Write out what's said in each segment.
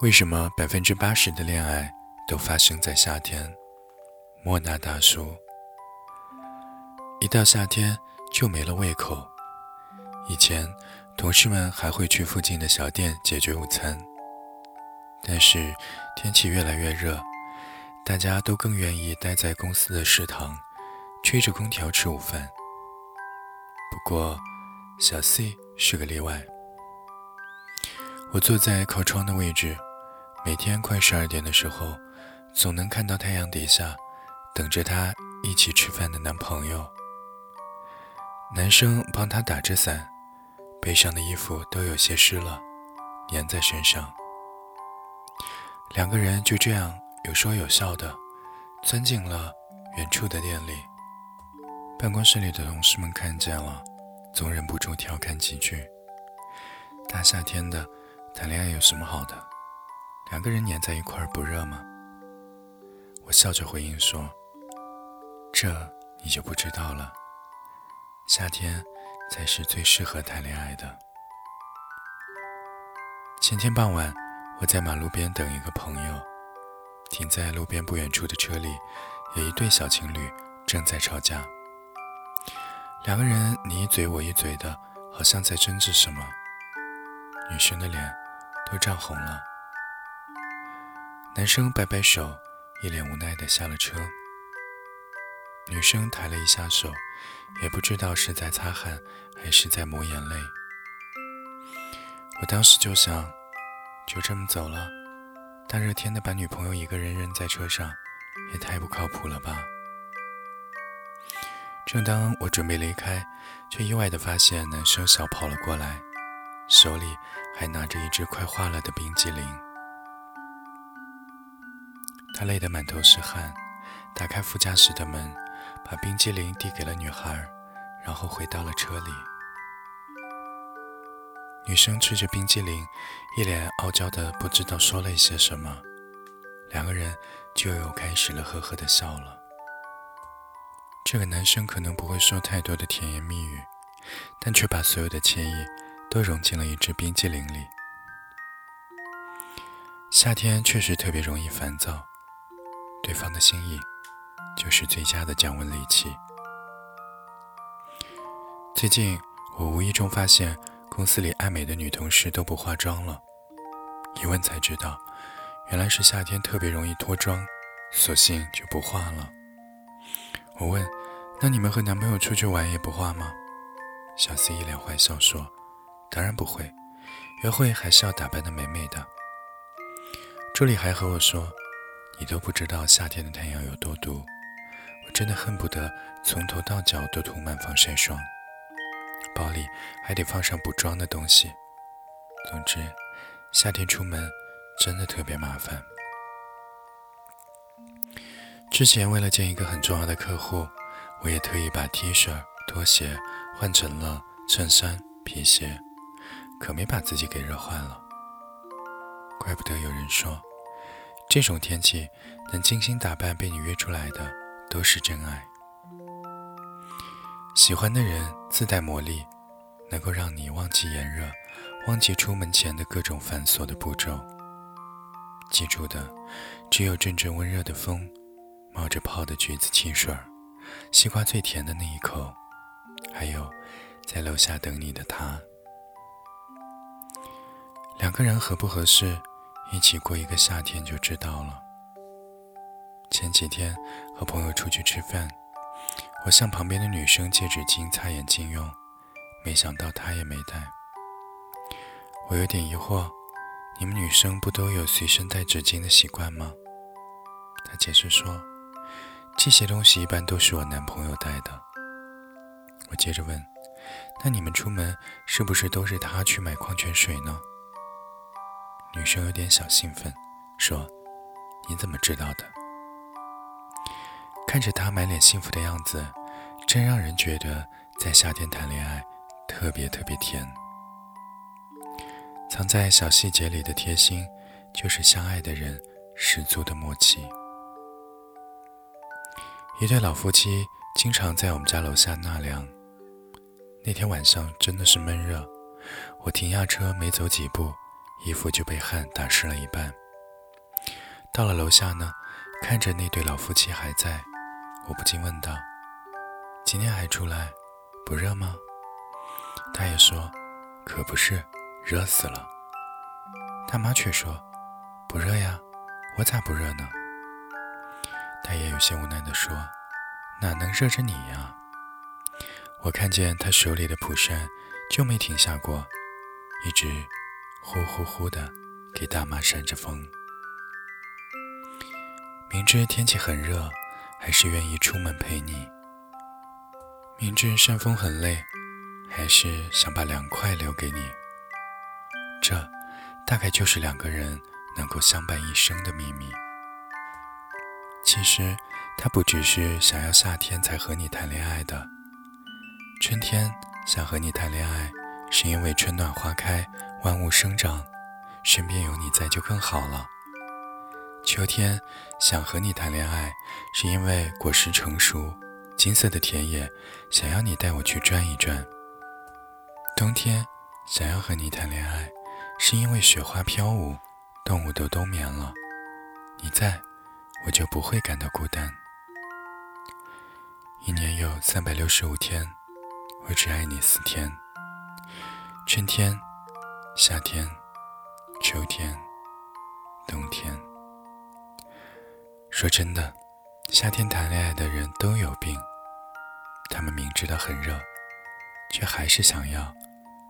为什么百分之八十的恋爱都发生在夏天？莫那大叔，一到夏天就没了胃口。以前同事们还会去附近的小店解决午餐，但是天气越来越热，大家都更愿意待在公司的食堂，吹着空调吃午饭。不过，小 C 是个例外。我坐在靠窗的位置。每天快十二点的时候，总能看到太阳底下等着她一起吃饭的男朋友。男生帮她打着伞，背上的衣服都有些湿了，粘在身上。两个人就这样有说有笑的，钻进了远处的店里。办公室里的同事们看见了，总忍不住调侃几句：“大夏天的，谈恋爱有什么好的？”两个人黏在一块儿不热吗？我笑着回应说：“这你就不知道了，夏天才是最适合谈恋爱的。”前天傍晚，我在马路边等一个朋友，停在路边不远处的车里，有一对小情侣正在吵架，两个人你一嘴我一嘴的，好像在争执什么。女生的脸都涨红了。男生摆摆手，一脸无奈地下了车。女生抬了一下手，也不知道是在擦汗还是在抹眼泪。我当时就想，就这么走了，大热天的把女朋友一个人扔在车上，也太不靠谱了吧。正当我准备离开，却意外的发现男生小跑了过来，手里还拿着一只快化了的冰激凌。他累得满头是汗，打开副驾驶的门，把冰激凌递给了女孩，然后回到了车里。女生吃着冰激凌，一脸傲娇的不知道说了一些什么，两个人就又开始了呵呵的笑了。这个男生可能不会说太多的甜言蜜语，但却把所有的歉意都融进了一支冰激凌里。夏天确实特别容易烦躁。对方的心意，就是最佳的降温利器。最近，我无意中发现公司里爱美的女同事都不化妆了，一问才知道，原来是夏天特别容易脱妆，索性就不化了。我问：“那你们和男朋友出去玩也不化吗？”小 C 一脸坏笑说：“当然不会，约会还是要打扮的美美的。”助理还和我说。你都不知道夏天的太阳有多毒，我真的恨不得从头到脚都涂满防晒霜，包里还得放上补妆的东西。总之，夏天出门真的特别麻烦。之前为了见一个很重要的客户，我也特意把 T 恤、拖鞋换成了衬衫、皮鞋，可没把自己给热坏了。怪不得有人说。这种天气，能精心打扮被你约出来的都是真爱。喜欢的人自带魔力，能够让你忘记炎热，忘记出门前的各种繁琐的步骤。记住的，只有阵阵温热的风，冒着泡的橘子汽水，西瓜最甜的那一口，还有在楼下等你的他。两个人合不合适？一起过一个夏天就知道了。前几天和朋友出去吃饭，我向旁边的女生借纸巾擦眼睛用，没想到她也没带。我有点疑惑，你们女生不都有随身带纸巾的习惯吗？她解释说，这些东西一般都是我男朋友带的。我接着问，那你们出门是不是都是他去买矿泉水呢？女生有点小兴奋，说：“你怎么知道的？”看着他满脸幸福的样子，真让人觉得在夏天谈恋爱特别特别甜。藏在小细节里的贴心，就是相爱的人十足的默契。一对老夫妻经常在我们家楼下纳凉。那天晚上真的是闷热，我停下车没走几步。衣服就被汗打湿了一半。到了楼下呢，看着那对老夫妻还在，我不禁问道：“今天还出来，不热吗？”大爷说：“可不是，热死了。”大妈却说：“不热呀，我咋不热呢？”大爷有些无奈地说：“哪能热着你呀？”我看见他手里的蒲扇就没停下过，一直呼呼呼的给大妈扇着风。明知天气很热，还是愿意出门陪你；明知扇风很累，还是想把凉快留给你。这，大概就是两个人能够相伴一生的秘密。其实，他不只是想要夏天才和你谈恋爱的。春天想和你谈恋爱，是因为春暖花开，万物生长，身边有你在就更好了。秋天想和你谈恋爱，是因为果实成熟，金色的田野，想要你带我去转一转。冬天想要和你谈恋爱，是因为雪花飘舞，动物都冬眠了，你在，我就不会感到孤单。一年有三百六十五天。我只爱你四天：春天、夏天、秋天、冬天。说真的，夏天谈恋爱的人都有病。他们明知道很热，却还是想要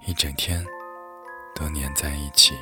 一整天都黏在一起。